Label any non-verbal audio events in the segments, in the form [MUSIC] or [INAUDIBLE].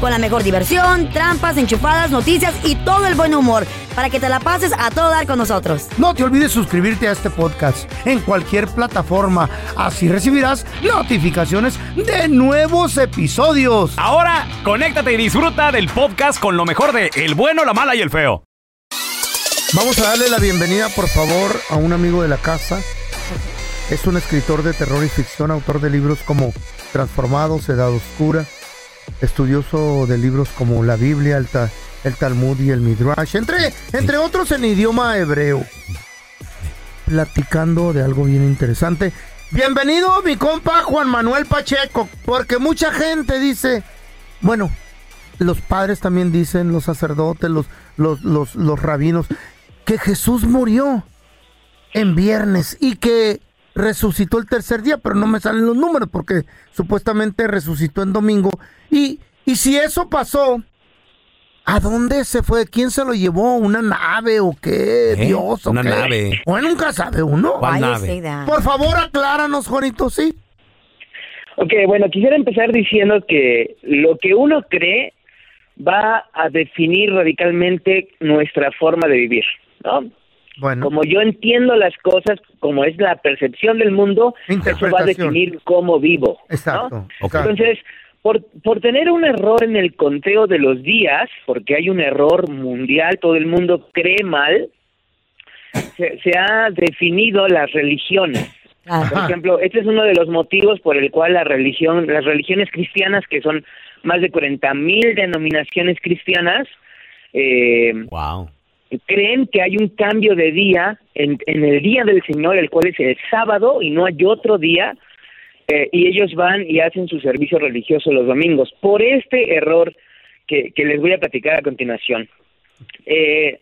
Con la mejor diversión, trampas, enchufadas, noticias y todo el buen humor. Para que te la pases a todo dar con nosotros. No te olvides suscribirte a este podcast en cualquier plataforma. Así recibirás notificaciones de nuevos episodios. Ahora, conéctate y disfruta del podcast con lo mejor de El bueno, la mala y el feo. Vamos a darle la bienvenida, por favor, a un amigo de la casa. Es un escritor de terror y ficción, autor de libros como Transformados, Edad Oscura, estudioso de libros como la Biblia, el, Ta- el Talmud y el Midrash, entre, entre otros en idioma hebreo. Platicando de algo bien interesante. Bienvenido mi compa Juan Manuel Pacheco, porque mucha gente dice, bueno, los padres también dicen, los sacerdotes, los, los, los, los rabinos, que Jesús murió en viernes y que resucitó el tercer día, pero no me salen los números porque supuestamente resucitó en domingo. Y, y si eso pasó, ¿a dónde se fue? ¿Quién se lo llevó? ¿Una nave o qué? ¿Eh? Dios o Una qué? nave. O nunca sabe uno. ¿Cuál nave? Por favor, acláranos, Juanito, ¿sí? Ok, bueno, quisiera empezar diciendo que lo que uno cree va a definir radicalmente nuestra forma de vivir, ¿no? Bueno, Como yo entiendo las cosas, como es la percepción del mundo, eso va a definir cómo vivo. ¿no? exacto. Ok. exacto. Entonces, por, por tener un error en el conteo de los días, porque hay un error mundial, todo el mundo cree mal, se, se ha definido las religiones. Por ejemplo, este es uno de los motivos por el cual la religión, las religiones cristianas, que son más de 40 mil denominaciones cristianas, eh, Wow. creen que hay un cambio de día en, en el día del Señor, el cual es el sábado y no hay otro día, eh, y ellos van y hacen su servicio religioso los domingos. Por este error que, que les voy a platicar a continuación. Eh,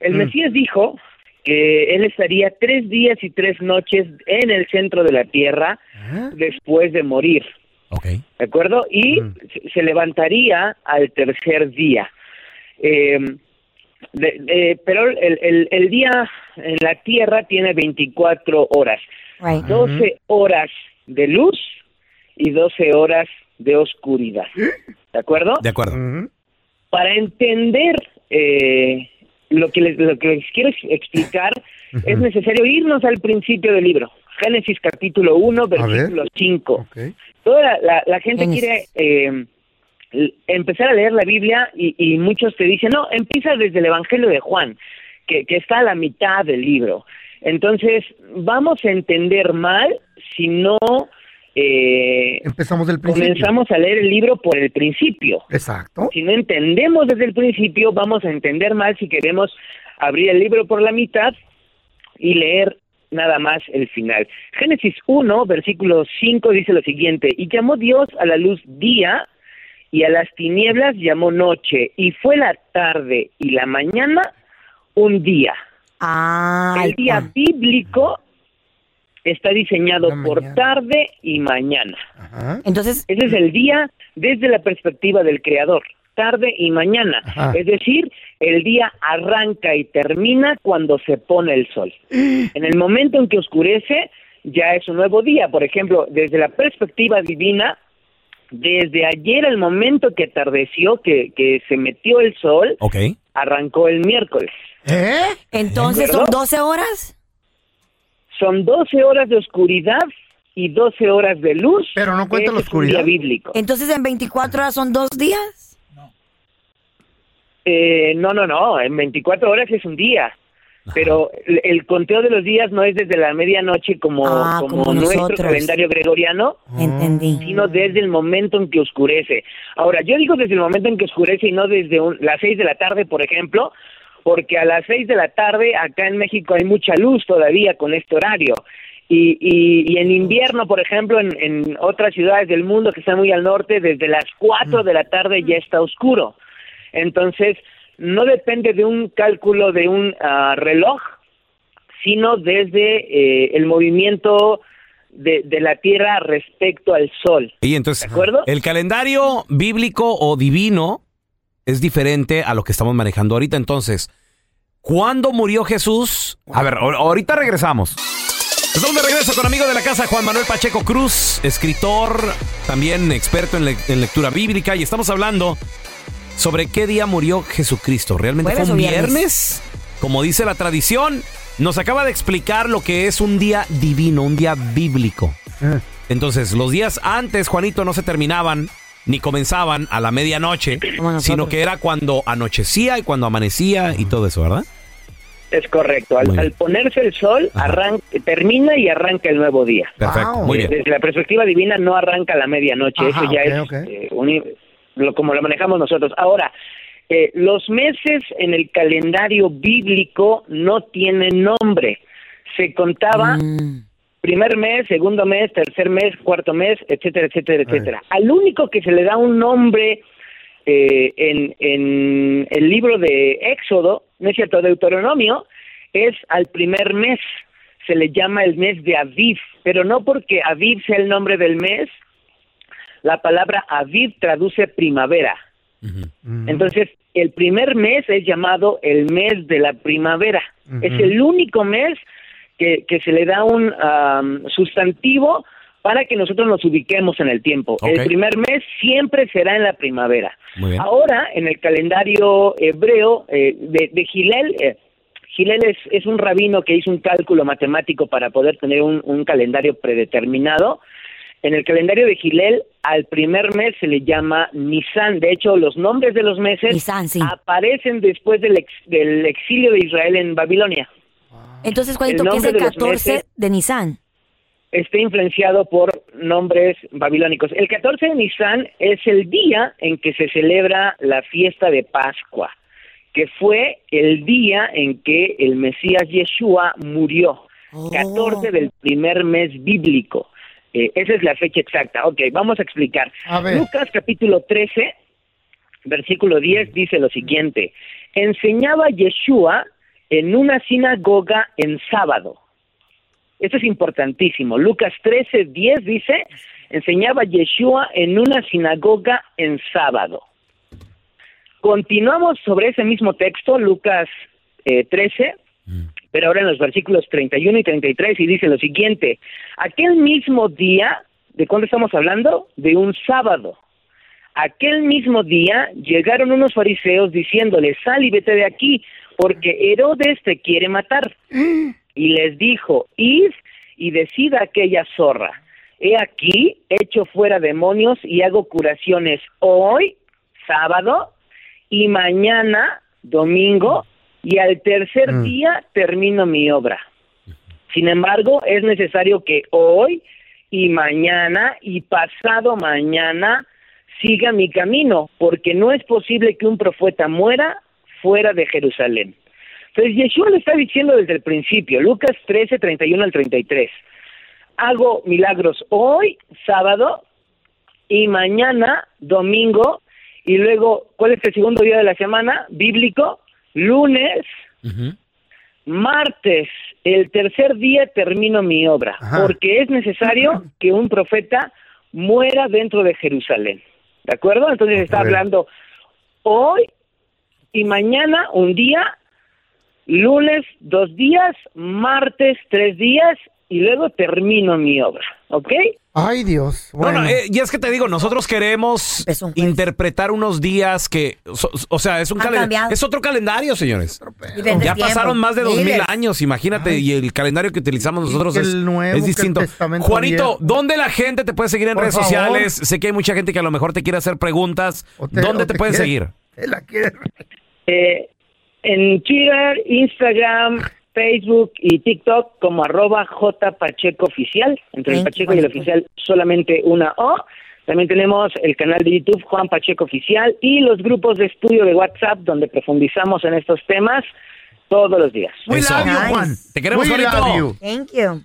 el Mm. Mesías dijo que él estaría tres días y tres noches en el centro de la tierra ¿Eh? después de morir. Ok. ¿De acuerdo? Y Mm. se- se levantaría al tercer día. Eh, de- de- pero el, el, el día en la Tierra tiene 24 horas. Right. 12 horas de luz y 12 horas de oscuridad. ¿De acuerdo? De acuerdo. Para entender eh, lo, que les, lo que les quiero ex- explicar, es necesario irnos al principio del libro. Génesis capítulo 1, ver. versículo 5 Ok. toda la, la- la gente Génesis. quiere eh, empezar a leer la Biblia y, y muchos te dicen, no, empieza desde el Evangelio de Juan, que, que está a la mitad del libro. Entonces, vamos a entender mal si no eh, Empezamos del principio. comenzamos a leer el libro por el principio. Exacto. Si no entendemos desde el principio, vamos a entender mal si queremos abrir el libro por la mitad y leer nada más el final. Génesis 1, versículo 5 dice lo siguiente, y llamó Dios a la luz día y a las tinieblas llamó noche, y fue la tarde y la mañana un día. Ah, El día bíblico está diseñado por tarde y mañana. Ajá. Entonces, Ese es el día desde la perspectiva del creador, tarde y mañana. Ajá. Es decir, el día arranca y termina cuando se pone el sol. En el momento en que oscurece, ya es un nuevo día. Por ejemplo, desde la perspectiva divina, desde ayer al momento que atardeció, que, que se metió el sol, Ok. arrancó el miércoles. ¿Eh? Entonces, ¿son 12 horas? Son 12 horas de oscuridad y 12 horas de luz. Pero no cuenta la Ese es un día oscuridad. bíblico. Entonces, en 24 horas son dos días. Eh, no, no, no, en 24 horas es un día. Pero el, el conteo de los días no es desde la medianoche como, Ah, como, como nuestro calendario gregoriano, Entendí. sino desde el momento en que oscurece. Ahora, yo digo desde el momento en que oscurece y no desde un- las 6 de la tarde, por ejemplo, porque a las 6 de la tarde acá en México hay mucha luz todavía con este horario. Y, y, y en invierno, por ejemplo, en, en otras ciudades del mundo que están muy al norte, desde las 4 de la tarde ya está oscuro. Entonces, no depende de un cálculo de un ah, reloj, sino desde eh, el movimiento de, de la Tierra respecto al Sol. Y entonces, ¿De acuerdo? el calendario bíblico o divino es diferente a lo que estamos manejando ahorita. Entonces, ¿cuándo murió Jesús? A ver, ahor- ahorita regresamos. Estamos de regreso con amigo de la casa, Juan Manuel Pacheco Cruz, escritor, también experto en, le- en lectura bíblica, y estamos hablando sobre qué día murió Jesucristo. ¿Realmente ¿Jueves fue un viernes? viernes? Como dice la tradición, nos acaba de explicar lo que es un día divino, un día bíblico. Eh. Entonces, los días antes, Juanito, no se terminaban ni comenzaban a la medianoche, sino que era cuando anochecía y cuando amanecía y todo eso, ¿verdad? Es correcto. Al, al ponerse el sol, termina y arranca el nuevo día. Perfecto, Wow. muy bien. Desde la perspectiva divina no arranca la medianoche, Ajá, eso ya es eh, lo, como lo manejamos nosotros. Ahora, eh, los meses en el calendario bíblico no tienen nombre. Se contaba Mm. primer mes, segundo mes, tercer mes, cuarto mes, etcétera, etcétera, etcétera. Al único que se le da un nombre eh, en, en el libro de Éxodo, no es cierto, Deuteronomio, es al primer mes. Se le llama el mes de Aviv, pero no porque Aviv sea el nombre del mes, la palabra Aviv traduce primavera. Entonces, el primer mes es llamado el mes de la primavera. Es el único mes que, que se le da un sustantivo para que nosotros nos ubiquemos en el tiempo. El primer mes siempre será en la primavera. Ahora, en el calendario hebreo eh, de, de Gilel, eh, Gilel es, es un rabino que hizo un cálculo matemático para poder tener un, un calendario predeterminado. En el calendario de Gilel, al primer mes se le llama Nisan. De hecho, los nombres de los meses Nisan, sí. aparecen después del, ex- del exilio de Israel en Babilonia. Entonces, Juanito, El ¿qué es el de los 14 meses- de Nisan? Está influenciado por nombres babilónicos. El 14 de Nisan es el día en que se celebra la fiesta de Pascua, que fue el día en que el Mesías Yeshua murió. Oh. 14 del primer mes bíblico. Eh, esa es la fecha exacta. Ok, vamos a explicar. A. Lucas capítulo 13, versículo 10 dice lo siguiente. Enseñaba Yeshua en una sinagoga en sábado. Esto es importantísimo. Lucas 13, 10 dice, enseñaba Yeshua en una sinagoga en sábado. Continuamos sobre ese mismo texto, Lucas eh, 13, pero ahora en los versículos 31 y 33 y dice lo siguiente, aquel mismo día, ¿de cuándo estamos hablando? De un sábado. Aquel mismo día llegaron unos fariseos diciéndole, sal y vete de aquí, porque Herodes te quiere matar. [GASPS] Y les dijo, id y decida aquella zorra. He aquí, echo fuera demonios y hago curaciones hoy, sábado, y mañana, domingo, y al tercer Mm. día termino mi obra. Sin embargo, es necesario que hoy y mañana y pasado mañana siga mi camino, porque no es posible que un profeta muera fuera de Jerusalén. Entonces, Yeshua le está diciendo desde el principio, Lucas 13, 31 al 33, hago milagros hoy, sábado, y mañana, domingo, y luego, ¿cuál es el segundo día de la semana? Bíblico, lunes, martes, el tercer día termino mi obra, Ajá. porque es necesario que un profeta muera dentro de Jerusalén. ¿De acuerdo? Entonces está hablando hoy y mañana un día, lunes dos días, martes tres días y luego termino mi obra, ¿ok? Ay, Dios. No, Bueno. no, eh, y es que te digo, nosotros queremos Es un juez. interpretar unos días que, so- o sea, es un Han calen- cambiado. es otro calendario, señores. Ya pasaron más de dos mil años, imagínate, y el calendario que utilizamos nosotros es, el nuevo, es que el distinto. Juanito, viejo. ¿dónde la gente te puede seguir en Por redes favor. sociales? Sé que hay mucha gente que a lo mejor te quiere hacer preguntas. Te- ¿Dónde te, te pueden quiere- seguir? [LAUGHS] Te la quiere- Eh, en Twitter, Instagram, Facebook y TikTok como arroba J Pacheco Oficial. Entre el Pacheco y el oficial solamente una O. También tenemos el canal de YouTube Juan Pacheco Oficial y los grupos de estudio de WhatsApp donde profundizamos en estos temas todos los días. We love you, Nice. Juan. Te queremos, We love you. Thank you.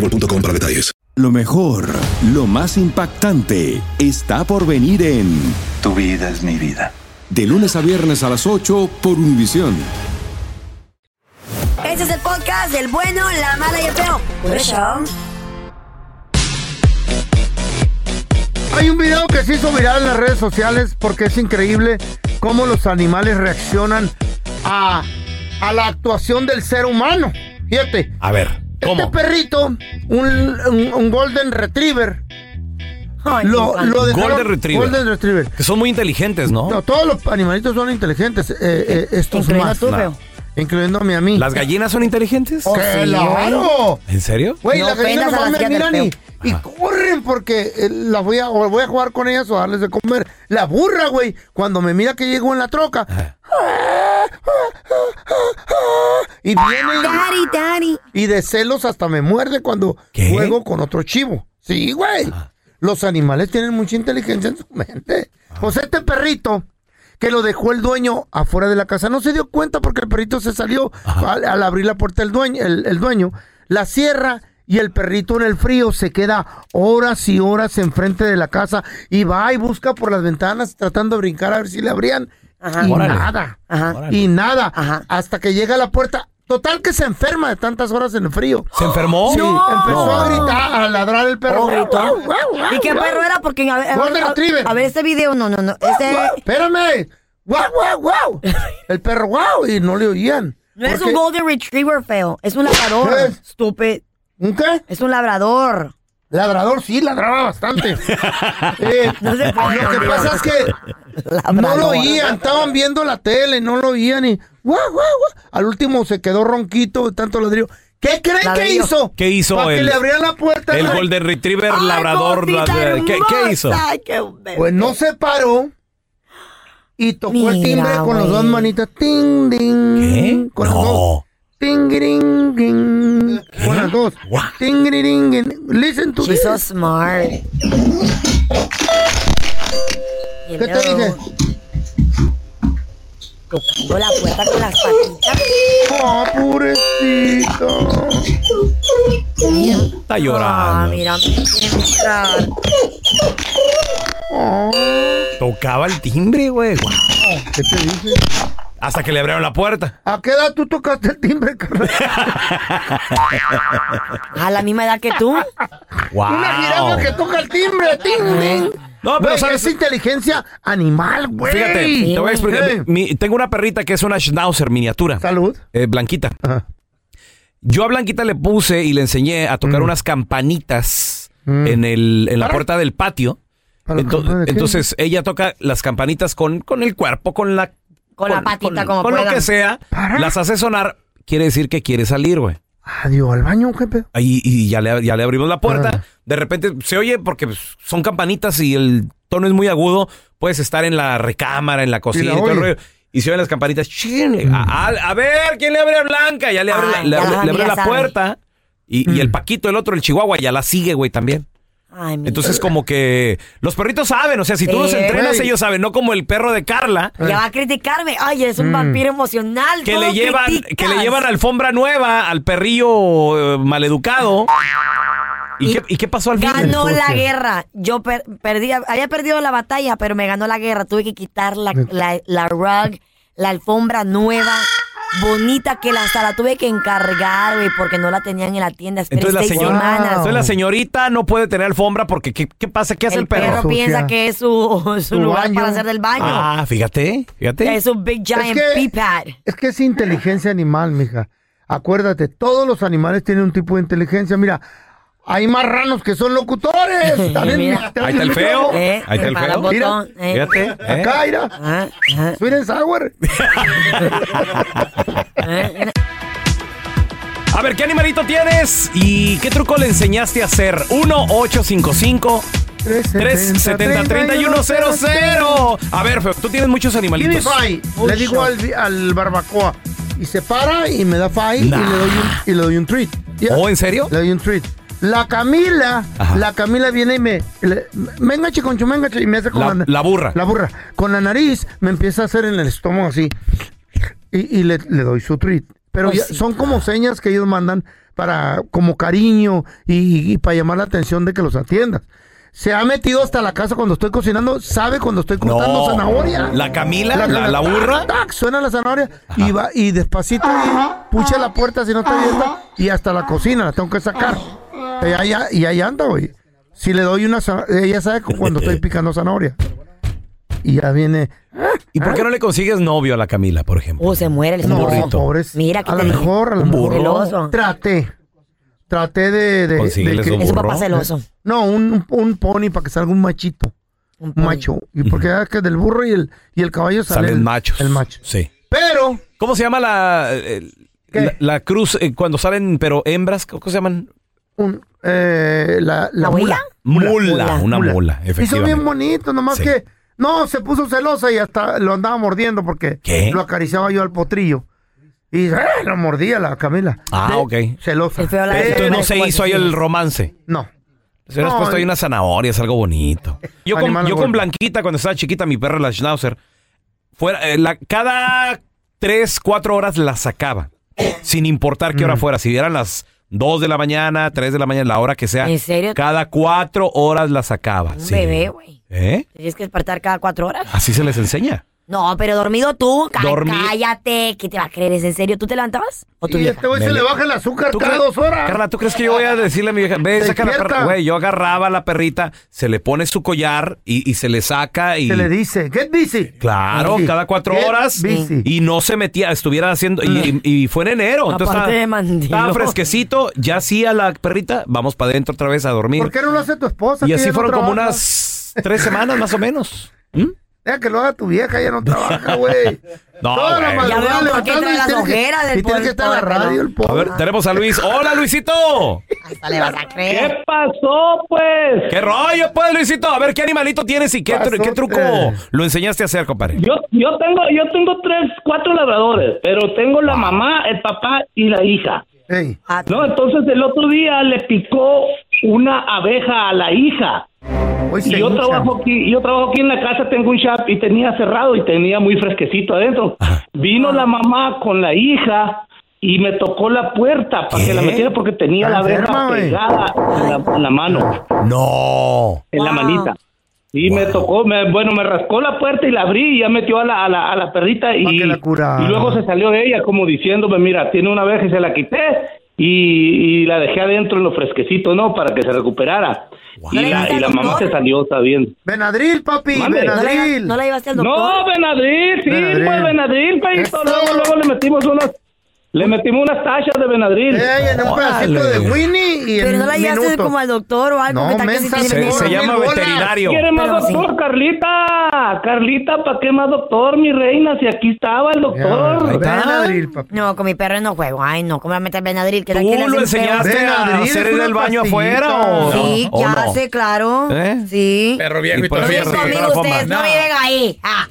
boostmobile.com para detalles. Lo mejor, lo más impactante, está por venir en Tu vida es mi vida. De lunes a viernes a las 8 por Univisión. Este es el podcast del bueno, la mala y el feo. Por eso. Hay un video que se hizo viral en las redes sociales porque es increíble cómo los animales reaccionan a, a la actuación del ser humano. Fíjate, A ver, ¿cómo? este perrito, un, un- un Golden Retriever, Ay, lo, lo dejaron- Golden Retriever. Golden Retriever. Que son muy inteligentes, ¿no? No, todos los animalitos son inteligentes, eh, eh, estos Incluyendo más. feo. Incluyéndome a mí. ¿Las gallinas son inteligentes? Oh, ¡Que sí, ¡Claro! ¿En serio? Güey, No las gallinas las me miran y, y corren porque eh, las voy a, o voy a jugar con ellas o darles de comer. La burra, güey, cuando me mira que llego en la troca. Y viene Daddy, daddy. y de celos hasta me muerde cuando ¿Qué? juego con otro chivo. Sí, güey. Los animales tienen mucha inteligencia en su mente. O sea, este perrito que lo dejó el dueño afuera de la casa no se dio cuenta porque el perrito se salió al, al abrir la puerta el dueño, el, el dueño la cierra y el perrito en el frío se queda horas y horas enfrente de la casa y va y busca por las ventanas tratando de brincar a ver si le abrían Ajá. y nada Ajá. Y nada Ajá. hasta que llega a la puerta total que se enferma de tantas horas en el frío ¿Se enfermó? Sí, empezó No. a gritar, a ladrar el perro. Oh, ¿Y qué perro era? Porque a ver, a, a- Retriever. a ver este video, no, no, no. Este Espérame. Guau, guau, guau. [LAUGHS] El perro, guau, y no le oían. no es un Golden Retriever feo, es un labrador. ¿Qué es? Stupid. ¿Un qué? Es un labrador. Ladrador, sí, ladraba bastante. [LAUGHS] Eh, No se puede, lo que pasa es que no lo Labrador. oían, estaban viendo la tele, no lo oían y guau, guau, guau. Al último se quedó ronquito de tanto ladrillo. ¿Qué creen que Ladrillo. hizo? ¿Qué hizo Para que el- le abrieran la puerta. El. Golden Retriever Ay, labrador. la- ¿Qué, qué hermosa. hizo? Ay, qué bebé. Pues no se paró y tocó el Mira, timbre con las güey. dos manitas. Ting, ding. ¿Qué? Con las dos. No. Ting, ding, ding. Con las dos. What? Ting, ding, ding. Listen to She's this. so smart. ¿Qué te dije? Tocando la puerta con las patitas. Oh, pobrecito. Está Ah, llorando. mira, me quiere entrar. Oh. Tocaba el timbre, güey. ¿Qué te dije? Hasta que le abrieron la puerta. ¿A qué edad tú tocaste el timbre, carnal? [LAUGHS] A la misma edad que tú. Wow. Una jirafa que toca el timbre. Ting, ding. No, pero Güey, sabes- es inteligencia animal, güey. Fíjate, te voy a explicar. Sí. Mi- tengo una perrita que es una schnauzer miniatura. Salud. eh, blanquita. Ajá. Yo a Blanquita le puse y le enseñé a tocar Mm. unas campanitas Mm. en, el, en la puerta del patio. Entonces ella toca las campanitas con, con el cuerpo, con la... Con la patita, como Con lo que sea. ¿Para? Las hace sonar. Quiere decir que quiere salir, güey. Adiós al baño, ¿qué pedo? Ahí, y ya le, ya le abrimos la puerta. Ah. De repente se oye porque pues, son campanitas y el tono es muy agudo. Puedes estar en la recámara, en la cocina la y todo el rollo. Y se oyen las campanitas. chin, a, ver, ¿quién le abre a Blanca? Ya le abre, la- Ay, le ya abre- la le abre familia la sabe. puerta. Y, y el Paquito, el otro, el Chihuahua, ya la sigue, güey, también. Ay, Entonces, como que los perritos saben, o sea, si tú los entrenas, ellos saben, no como el perro de Carla, Ya va a criticarme. Ay, eres un Mm. vampiro emocional. que le llevan, criticas. que le llevan alfombra nueva al perrillo eh, maleducado. ¿Y, qué, y qué pasó al final? Ganó la guerra. Yo per- perdí, había perdido la batalla, pero me ganó la guerra. Tuve que quitar la, la, la rug, la alfombra nueva, bonita, que la, hasta la tuve que encargar, güey, porque no la tenían en la tienda. Esperé Entonces la, seis señora, semanas. entonces la señorita no puede tener alfombra porque ¿qué, qué pasa? ¿Qué hace el, el perro, piensa que es su, [LAUGHS] su Su lugar baño. para hacer del baño. Ah, fíjate, fíjate. Es un big giant que- pee pad. Es que es inteligencia animal, mija. Acuérdate, todos los animales tienen un tipo de inteligencia. Mira, hay marranos que son locutores. [LAUGHS] También, Mira. te Ahí está el feo. Eh, Ahí está el feo. botón, eh. Fíjate. ¿eh? Acá, mira. Ah, ah, Sweet and sour. ah. [LAUGHS] A ver, ¿qué animalito tienes? ¿Y qué truco le enseñaste a hacer? 1-855. 370-3100. A ver, Feo, tú tienes muchos Give me animalitos. five. Le digo al, al barbacoa. Y se para y me da five y, le doy un, y le doy un treat. Ya. ¿Oh, en serio? Le doy un treat. La Camila, Ajá. la Camila viene y me. Le, venga, chiconcho, venga, chi- y me hace con La- la, la burra. La burra. Con la nariz me empieza a hacer en el estómago así. Y, y le, le doy su treat. Pero Pues ya- sí. son como señas que ellos mandan para como cariño y, y para llamar la atención de que los atiendas. Se ha metido hasta la casa cuando estoy cocinando, sabe cuando estoy cortando zanahoria. ¿La Camila? ¿La, la burra? Tac, suena la zanahoria y va y despacito y pucha la puerta si no está abierta y hasta la cocina la tengo que sacar. Y ahí, y ahí anda, güey. Si le doy una zana- ella sabe cu- cuando estoy [LAUGHS] picando zanahoria. Y ya viene. ¿Y por qué no le consigues novio a la Camila, por ejemplo? Uh, se muere el No, burrito. pobres. Mira que a lo te- mejor, a lo Un mejor. burro. Celoso. Traté. Traté de. Es un papá celoso. No, un, un pony para que salga un machito. Un pony. macho. Y porque ya que del burro y el, y el caballo sale Salen el- machos. El macho. Sí. Pero. ¿Cómo se llama la, el- ¿Qué? la, la cruz eh, cuando salen, pero hembras? ¿Cómo se llaman? Un, eh, la, la ¿La mula. Mula, una mula, Y son bien bonitos, nomás Sí. que no, se puso celosa y hasta lo andaba mordiendo porque ¿Qué? lo acariciaba yo al potrillo. Y ¡eh! lo mordía la Camila. Ah, ok. Celosa. Entonces no se hizo ahí el romance. no. Se hubieras No, puesto ahí unas zanahorias, algo bonito. Yo con, yo con. Blanquita, cuando estaba chiquita, mi perra, la Schnauzer, fuera, eh, la, cada tres, cuatro horas la sacaba. Sin importar qué hora Mm. fuera. Si eran las dos de la mañana, tres de la mañana, la hora que sea. ¿En serio? Cada cuatro horas la sacaba. Un sí. bebé, güey. ¿Eh? Tienes que despertar cada cuatro horas. Así se les enseña. No, pero dormido tú. Dormí- Cállate. ¿Qué te va a creer? ¿Es en serio? ¿Tú te levantabas? ¿O tu Y vieja? este güey se Me le baja el azúcar ¿Tú cada crees- dos horas. Carla, ¿tú crees que yo voy a decirle a mi vieja, ve, saca la Despierta. perra? Güey, yo agarraba a la perrita, se le pone su collar y, y se le saca y... Se le dice, get busy. Claro, Sí. cada cuatro Get horas. busy. Y no se metía, estuviera haciendo. Y, y- y fue en enero. Entonces Aparte estaba, de mandilón. estaba fresquecito. Ya hacía la perrita. Vamos para adentro otra vez a dormir. ¿Por qué no lo hace tu esposa? Y que así ella no fueron como trabaja? unas tres semanas más o menos. ¿Mm? Deja que lo haga tu vieja, ella no trabaja, güey. [LAUGHS] No, Toda la. Ya veo por qué levantando trae y las ojeras del Y tiene que estar en la radio, el A pobre. ver, tenemos a Luis. ¡Hola, Luisito! Hasta le vas a creer. ¿Qué pasó, pues? ¿Qué rollo, pues, Luisito? A ver, ¿qué animalito tienes y qué, tru- Pasote. qué truco lo enseñaste a hacer, compadre? Yo, yo tengo, yo tengo tres, cuatro labradores, pero tengo la mamá, el papá y la hija. Ey, Ah, No, entonces el otro día le picó una abeja a la hija. Hoy Y se yo trabajo aquí, yo trabajo aquí en la casa, tengo un shop y tenía cerrado y tenía muy fresquecito adentro. Vino la mamá con la hija y me tocó la puerta para ¿Qué? que la metiera porque tenía la abeja pegada en la, en la mano, No. en la manita. Y me tocó, me- bueno, me rascó la puerta y la abrí y ya metió a la, a la, a la perrita y, que la y luego se salió ella como diciéndome, mira, tiene una abeja y se la quité y, y la dejé adentro en lo fresquecito, ¿no? Para que se recuperara. Y, ¿No le la, y la mamá doctor? se salió, está bien. Benadryl, papi, Mande. ¿No la. ¿No la llevaste al doctor? No, Benadryl, sí, Benadryl. pues Benadryl. Luego, luego le metimos unas, le metimos unas tachas de Benadryl. Ey, en un pedacito de Winnie y Pero no la llevaste como al doctor o algo. No, que mensa, Se, veneno? se llama veterinario. ¿Quiere más Pero sí. doctor, Carlita? Carlita, ¿para qué más doctor, mi reina? Si aquí estaba el Ya, doctor. está. Benadryl, papi. No, con mi perro no juego. Ay, no, ¿cómo voy a meter Benadryl? ¿Qué ¿Tú lo enseñaste a hacer en el baño afuera o, Sí, o ya no? sé, claro. ¿Eh? Sí. Perro viejo y No conmigo ustedes, no viven ahí. Ah.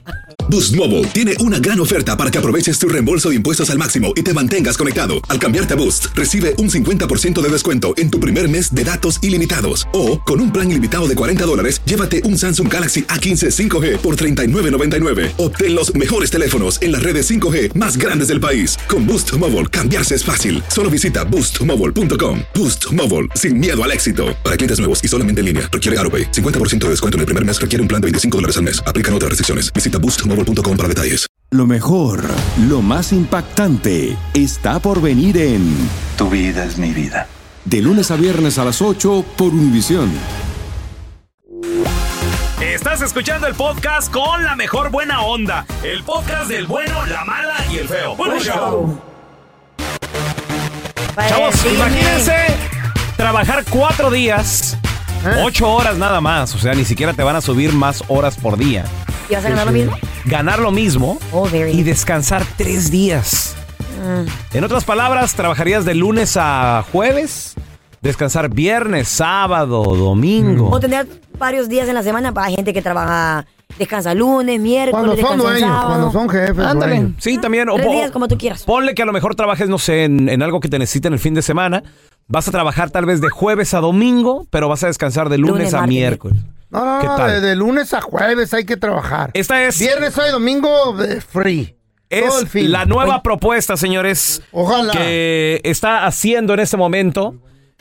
Boost Mobile tiene una gran oferta para que aproveches tu reembolso de impuestos al máximo y te mantengas conectado. Al cambiarte a Boost, recibe un 50% de descuento en tu primer mes de datos ilimitados. O, con un plan ilimitado de 40 dólares, llévate un Samsung Galaxy A15 5G por por $39.99. Obtén los mejores teléfonos en las redes 5G más grandes del país. Con Boost Mobile, cambiarse es fácil. Solo visita boostmobile.com. Boost Mobile, sin miedo al éxito. Para clientes nuevos y solamente en línea, requiere AroPay. 50% de descuento en el primer mes requiere un plan de 25 dólares al mes. Aplican otras restricciones. Visita boostmobile.com para detalles. Lo mejor, lo más impactante, está por venir en Tu vida es mi vida. De lunes a viernes a las 8 por Univisión. Estás escuchando el podcast con la mejor buena onda. El podcast del bueno, la mala y el feo. Bueno, show. Chavos, imagínense trabajar cuatro días, ocho horas nada más. O sea, ni siquiera te van a subir más horas por día. ¿Y vas a ganar lo mismo? Ganar lo mismo Oh, y descansar tres días. Mm. En otras palabras, trabajarías de lunes a jueves, descansar viernes, sábado, domingo. O tener varios días en la semana para gente que trabaja, descansa lunes, miércoles, Cuando son descansa dueños, sábado. cuando son jefes, Ándale. dueños. Sí, también. o Tres po- días como tú quieras. Ponle que a lo mejor trabajes, no sé, en, en algo que te necesiten el fin de semana. Vas a trabajar tal vez de jueves a domingo, pero vas a descansar de lunes, Lunes, a martes, miércoles. No, no, ¿Qué no, tal? de, de lunes a jueves hay que trabajar. Esta es, Viernes, sábado y domingo, eh, free. Todo el es fin. la nueva propuesta, señores, Ojalá. que está haciendo en este momento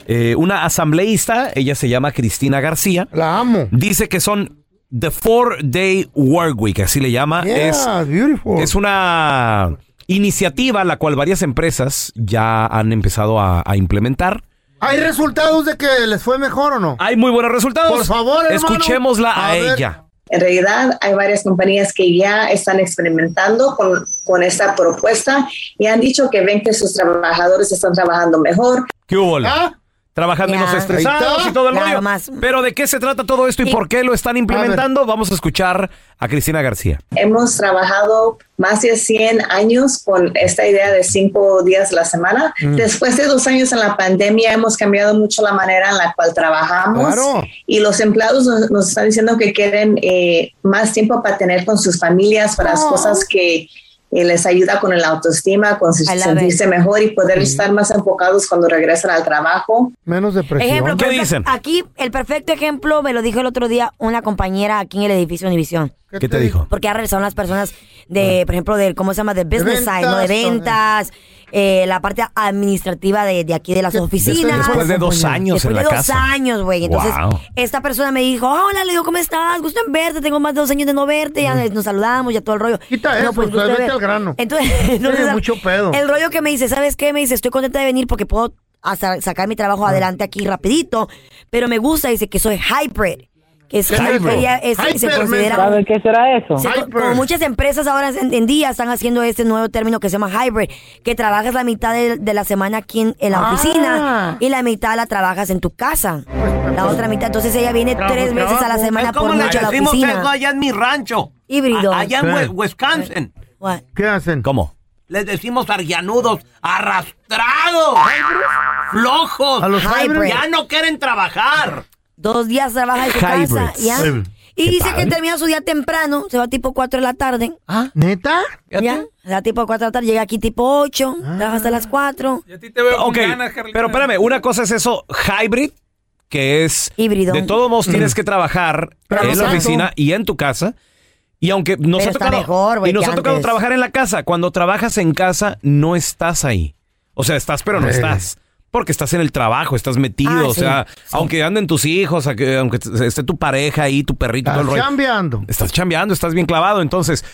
eh, una asambleísta. Ella se llama Cristina García. La amo. Dice que son The Four Day Work Week, así le llama. Yeah, es, beautiful. es una iniciativa la cual varias empresas ya han empezado a, a implementar. ¿Hay resultados de que les fue mejor o no? Hay muy buenos resultados. Por favor, hermano. Escuchémosla a, ella. En realidad hay varias compañías que ya están experimentando con, con esta propuesta y han dicho que ven que sus trabajadores están trabajando mejor. ¿Qué hubo? ¿Ah? Trabajan Ya. menos estresados Ahí está. y todo el Claro, rollo. más. Pero ¿de qué se trata todo esto y por qué lo están implementando? Vamos a escuchar a Cristina García. Hemos trabajado más de 100 años con esta idea de cinco días a la semana. Después de dos años en la pandemia hemos cambiado mucho la manera en la cual trabajamos Claro. y los empleados nos, nos están diciendo que quieren eh, más tiempo para tener con sus familias, para las cosas que eh, les ayuda con el autoestima, con sentirse it. mejor y poder estar más enfocados cuando regresan al trabajo. Menos depresión. Ejemplo, ¿Qué dicen? Aquí, el perfecto ejemplo me lo dijo el otro día una compañera aquí en el edificio Univisión. ¿Qué te dijo? Porque ahora son las personas de, por ejemplo, del, ¿cómo se llama? De business ventas, side, ¿no? De ventas, eh, la parte administrativa de, de aquí de las ¿Qué- oficinas. Después de dos años Después en la de dos casa. años, güey. Entonces, Wow. esta persona me dijo, hola, le digo, ¿cómo estás? Gusto en verte, tengo más de dos años de no verte, ya nos saludamos, ya todo el rollo. Quita eso, gusto pues, vete al grano. Entonces, [LAUGHS] entonces, Tiene mucho pedo. el rollo que me dice, ¿sabes qué? Me dice, estoy contenta de venir porque puedo hasta sacar mi trabajo Ah. adelante aquí rapidito, pero me gusta, dice que soy hybrid. Que es, Hybrid. ella es- se considera ¿Sabe qué será eso? se- como muchas empresas ahora en, en día están haciendo este nuevo término que se llama hybrid, que trabajas la mitad de, de la semana aquí en, en la Ah. oficina y la mitad la trabajas en tu casa. La otra mitad, entonces ella viene Trabajo, tres veces a la semana por noche a la oficina. allá en mi rancho. Híbrido. a- Allá en Sí. Wisconsin. What? ¿Qué hacen? ¿Cómo? Les decimos argianudos, arrastrados, flojos. ¿A los? Ya no quieren trabajar. Dos días trabaja en su casa. Y dice padre. que termina su día temprano, se va tipo 4 de la tarde. ¿Neta? ¿Ya? Se va tipo 4 de la tarde, llega aquí tipo 8, trabaja hasta las 4. Y a ti te veo Ok, pero espérame, una cosa es eso, hybrid, que es... Híbrido. De todos modos tienes que trabajar Pero en la oficina y en tu casa. Y aunque nos Pero ha está tocado, mejor, güey, y nos ha tocado antes. trabajar en la casa, cuando trabajas en casa no estás ahí. O sea, estás pero no Eh. estás. Porque estás en el trabajo, estás metido, Ah, o sí, sea, sí. aunque anden tus hijos, aunque esté tu pareja ahí, tu perrito, todo el Estás rollo. chambeando. Estás chambeando, estás bien clavado. Entonces,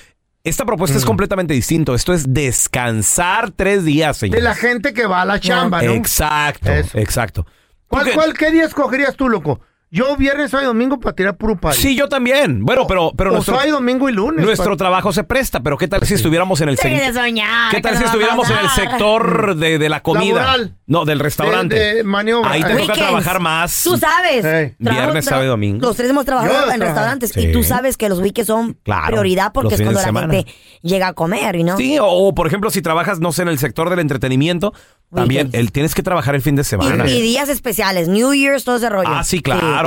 esta propuesta Mm. es completamente distinto. Esto es descansar tres días, De señor. la gente que va a la chamba, ¿no? Exacto, Eso. exacto. ¿Cuál, cuál, ¿Qué día escogerías tú, loco? Yo viernes, sábado y domingo para tirar puro party. Sí, yo también. Bueno, pero, pero o nuestro, sábado y domingo y lunes. nuestro trabajo se presta. Pero ¿qué tal si estuviéramos en el sector? soñar, ¿Qué tal si estuviéramos en el sector de, de la comida? Laboral. No, del restaurante. De- de maniobra. Ahí te toca trabajar más. Tú sabes. Hey. Viernes, sábado y domingo. Los tres hemos trabajado Yo en restaurantes Sí. y tú sabes que los weekends son Claro, prioridad porque es cuando la semana. gente llega a comer, ¿no? Sí, o, o, por ejemplo, si trabajas, no sé, en el sector del entretenimiento, también el, tienes que trabajar el fin de semana. y días especiales, New Year's, todo ese rollo. Ah, sí, claro.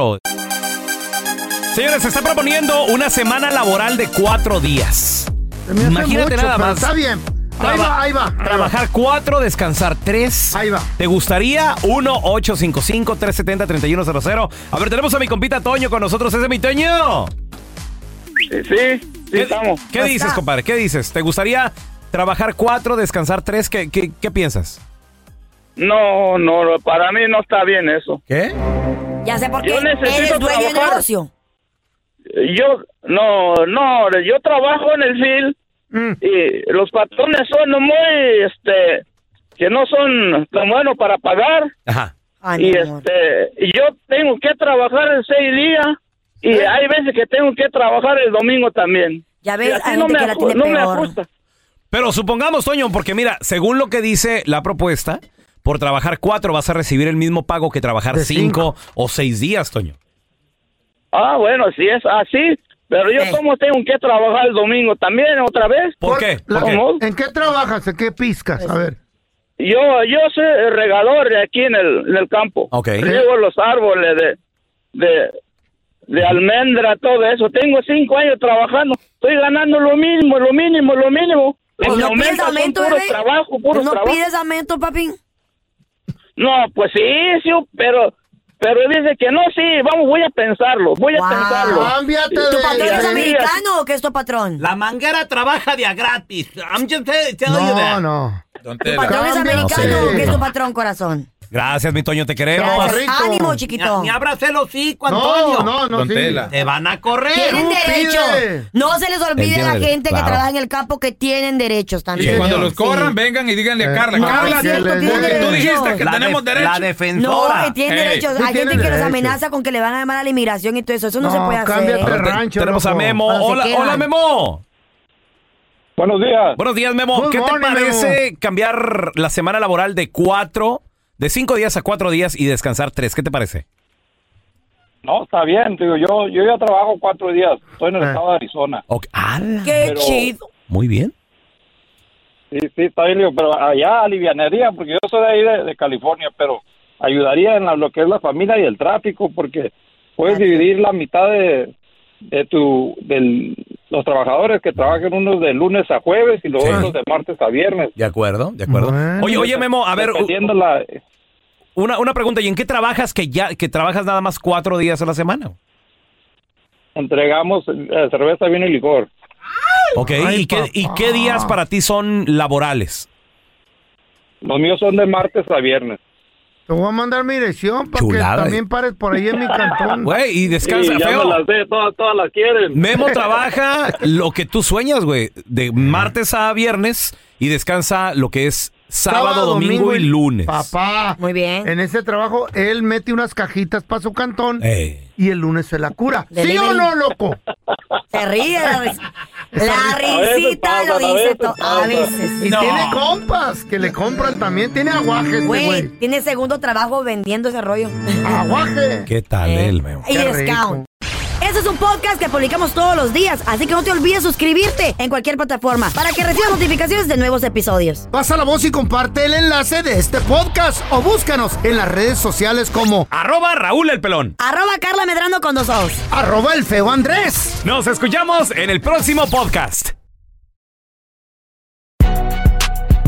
Señores, se está proponiendo una semana laboral de cuatro días. Imagínate mucho, nada más. Está bien. Ahí va, ahí va. ahí va. Trabajar cuatro, descansar tres. Ahí va. ¿Te gustaría? 1-855-370-3100. A ver, tenemos a mi compita Toño con nosotros. ¿Ese es mi Toño? Sí, sí, ¿Qué, estamos. ¿qué dices, compadre? ¿Qué dices? ¿Te gustaría trabajar cuatro, descansar tres? ¿Qué, qué, qué piensas? No, no, para mí no está bien eso. ¿Qué? Ya sé por qué. Yo necesito Eres dueño de trabajar. negocio. Yo, no, no, yo trabajo en el field Mm. y los patrones son muy, este, que no son tan buenos para pagar. Ajá. Ay, y este, y yo tengo que trabajar en seis días y hay veces que tengo que trabajar el domingo también. Ya ves, así hay no me que la aju- tiene no me ajusta. Pero supongamos, Toño, porque mira, según lo que dice la propuesta, por trabajar cuatro vas a recibir el mismo pago que trabajar cinco, o seis días, Toño. Ah, bueno, si es así, pero yo Eh. como tengo que trabajar el domingo también otra vez. ¿Por qué? ¿En qué trabajas? ¿En qué piscas? A ver. Yo, yo soy el regador de aquí en el, en el campo. Ok. Riego los árboles de, de, de almendra, todo eso. Tengo cinco años trabajando. Estoy ganando lo mismo, lo mínimo, lo mínimo. Pues no pides aumento, trabajo, puro ¿Tú no trabajo. pides aumento, papi? No, pues sí, sí, pero, pero dice que no, sí, vamos, voy a pensarlo, voy a Wow. pensarlo. Cámbiate ¿Tu de... patrón es americano o qué es tu patrón? La manguera trabaja de a gratis. I'm just tell- telling you No, that. no. ¿Tu patrón es americano o qué es tu patrón, corazón? Gracias, mi Toño, te queremos. No, Gracias. Ánimo, Ni, chiquito. ni abras el hocico, No, Antonio. no, no, Don sí. Tela. Te van a correr. Tienen Tú derecho. pide. No se les olvide a la gente claro. que trabaja en el campo que tienen derechos Y también. cuando los Sí. corran, vengan y díganle a Eh, Carla. no, Carla, porque tú derechos. dijiste que la, tenemos de- derecho. la No, defensora. que tienen derechos. tú Hay gente que los amenaza con que le van a llamar a la inmigración y todo eso. Eso no, se puede hacer. cámbiate ¿eh? de rancho, Tenemos a. Memo. Hola, hola, Memo. Buenos días. Buenos días, Memo. ¿Qué te parece cambiar la semana laboral de cuatro, de cinco días a cuatro días y descansar tres? ¿Qué te parece? No, está bien, digo, yo, yo ya trabajo cuatro días, estoy en el Eh. estado de Arizona. Ok. ¡Ala! Qué Pero- chido. Muy bien. Sí, sí, está bien, digo, pero allá alivianería, porque yo soy de ahí de, de California, pero ayudaría en la- lo que es la familia y el tráfico, porque puedes dividir la mitad de, de tu, del, los trabajadores que trabajan unos de lunes a jueves y los Sí. otros de martes a viernes. De acuerdo, de acuerdo. Bueno. Oye, oye, Memo, a ver, la, una, una pregunta. ¿Y en qué trabajas que ya que trabajas nada más cuatro días a la semana? entregamos eh, cerveza, vino y licor. Ok, Ay, ¿y, qué, ¿y qué días para ti son laborales? Los míos son de martes a viernes. Te voy a mandar mi dirección para que Chulada. también pares por ahí en mi cantón. Güey, y descansa Sí, ya feo. me las sé, todas, todas las quieren. Memo [LAUGHS] trabaja lo que tú sueñas, güey, de martes a viernes y descansa lo que es sábado, domingo, y lunes. Papá. Muy bien. En ese trabajo, él mete unas cajitas para su cantón Ey. y el lunes se la cura. ¿Sí o no, loco? Se ríe la, risita pasa, lo dice todo. A veces. Y tiene compas que le compran también. Tiene aguaje este Güey, tiene segundo trabajo vendiendo ese rollo. Aguaje. ¿Qué tal Eh, él, Memo? Y discount. Este es un podcast que publicamos todos los días, así que no te olvides suscribirte en cualquier plataforma para que recibas notificaciones de nuevos episodios. Pasa la voz y comparte el enlace de este podcast o búscanos en las redes sociales como Arroba Raúl el Pelón. Arroba Carla Medrano con dos ojos. arroba el feo Andrés. Nos escuchamos en el próximo podcast.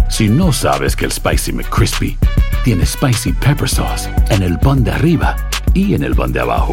Si no sabes que el Spicy McCrispy tiene Spicy Pepper Sauce en el pan de arriba y en el pan de abajo,